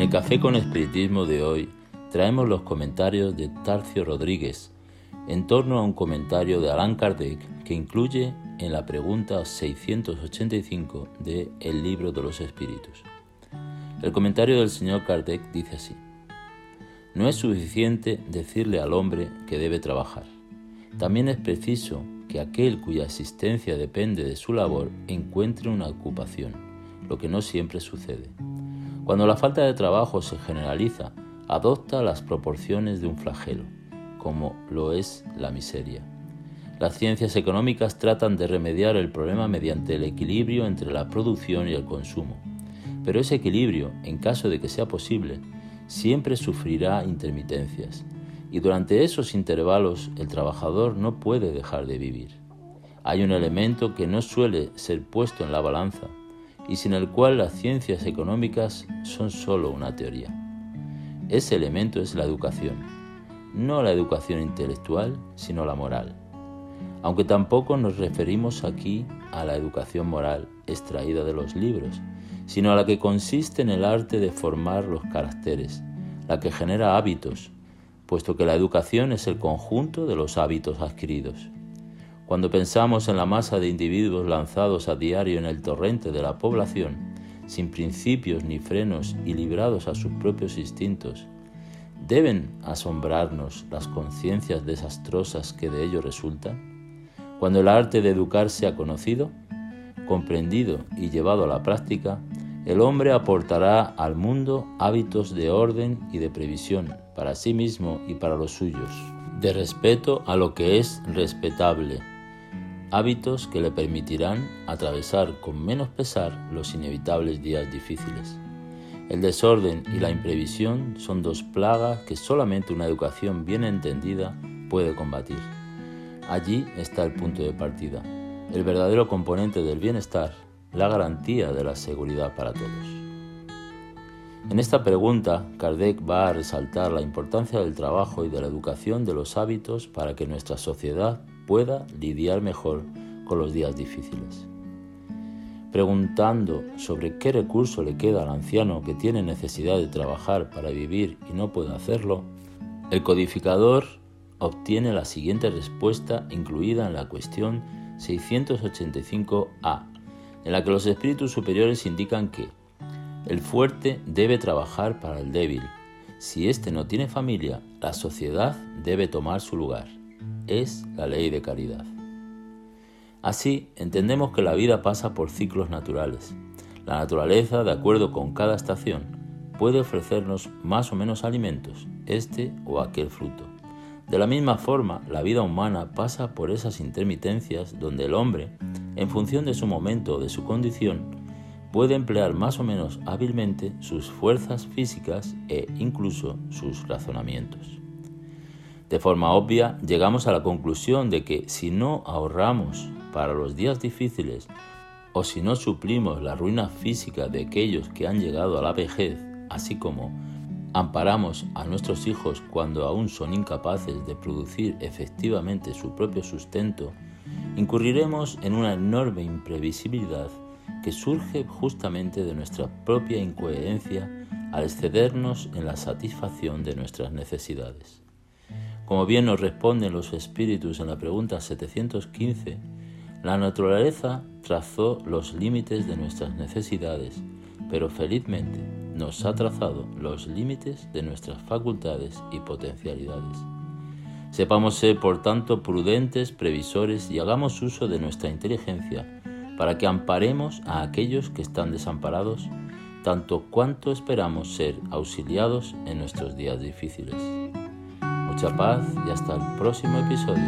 el Café con Espiritismo de hoy traemos los comentarios de Tarcio Rodríguez en torno a un comentario de Allan Kardec que incluye en la pregunta 685 de El libro de los espíritus. El comentario del señor Kardec dice así, No es suficiente decirle al hombre que debe trabajar, también es preciso que aquel cuya existencia depende de su labor encuentre una ocupación, lo que no siempre sucede. Cuando la falta de trabajo se generaliza, adopta las proporciones de un flagelo, como lo es la miseria. Las ciencias económicas tratan de remediar el problema mediante el equilibrio entre la producción y el consumo. Pero ese equilibrio, en caso de que sea posible, siempre sufrirá intermitencias, y durante esos intervalos el trabajador no puede dejar de vivir. Hay un elemento que no suele ser puesto en la balanza y sin el cual las ciencias económicas son sólo una teoría. Ese elemento es la educación, no la educación intelectual, sino la moral. Aunque tampoco nos referimos aquí a la educación moral extraída de los libros, sino a la que consiste en el arte de formar los caracteres, la que genera hábitos, puesto que la educación es el conjunto de los hábitos adquiridos. Cuando pensamos en la masa de individuos lanzados a diario en el torrente de la población, sin principios ni frenos y librados a sus propios instintos, ¿deben asombrarnos las conciencias desastrosas que de ello resultan? Cuando el arte de educar sea conocido, comprendido y llevado a la práctica, el hombre aportará al mundo hábitos de orden y de previsión para sí mismo y para los suyos, de respeto a lo que es respetable, hábitos que le permitirán atravesar con menos pesar los inevitables días difíciles. El desorden y la imprevisión son dos plagas que solamente una educación bien entendida puede combatir. Allí está el punto de partida, el verdadero componente del bienestar, la garantía de la seguridad para todos. En esta pregunta, Kardec va a resaltar la importancia del trabajo y de la educación de los hábitos para que nuestra sociedad pueda lidiar mejor con los días difíciles. Preguntando sobre qué recurso le queda al anciano que tiene necesidad de trabajar para vivir y no puede hacerlo, el codificador obtiene la siguiente respuesta incluida en la cuestión 685A, en la que los espíritus superiores indican que el fuerte debe trabajar para el débil. Si éste no tiene familia, la sociedad debe tomar su lugar es la ley de caridad. Así, entendemos que la vida pasa por ciclos naturales. La naturaleza, de acuerdo con cada estación, puede ofrecernos más o menos alimentos, este o aquel fruto. De la misma forma, la vida humana pasa por esas intermitencias donde el hombre, en función de su momento o de su condición, puede emplear más o menos hábilmente sus fuerzas físicas e incluso sus razonamientos. De forma obvia, llegamos a la conclusión de que si no ahorramos para los días difíciles o si no suplimos la ruina física de aquellos que han llegado a la vejez, así como amparamos a nuestros hijos cuando aún son incapaces de producir efectivamente su propio sustento, incurriremos en una enorme imprevisibilidad que surge justamente de nuestra propia incoherencia al excedernos en la satisfacción de nuestras necesidades. Como bien nos responden los espíritus en la pregunta 715, la naturaleza trazó los límites de nuestras necesidades, pero felizmente nos ha trazado los límites de nuestras facultades y potencialidades. Sepamos ser, por tanto, prudentes, previsores y hagamos uso de nuestra inteligencia para que amparemos a aquellos que están desamparados, tanto cuanto esperamos ser auxiliados en nuestros días difíciles. Mucha paz y hasta el próximo episodio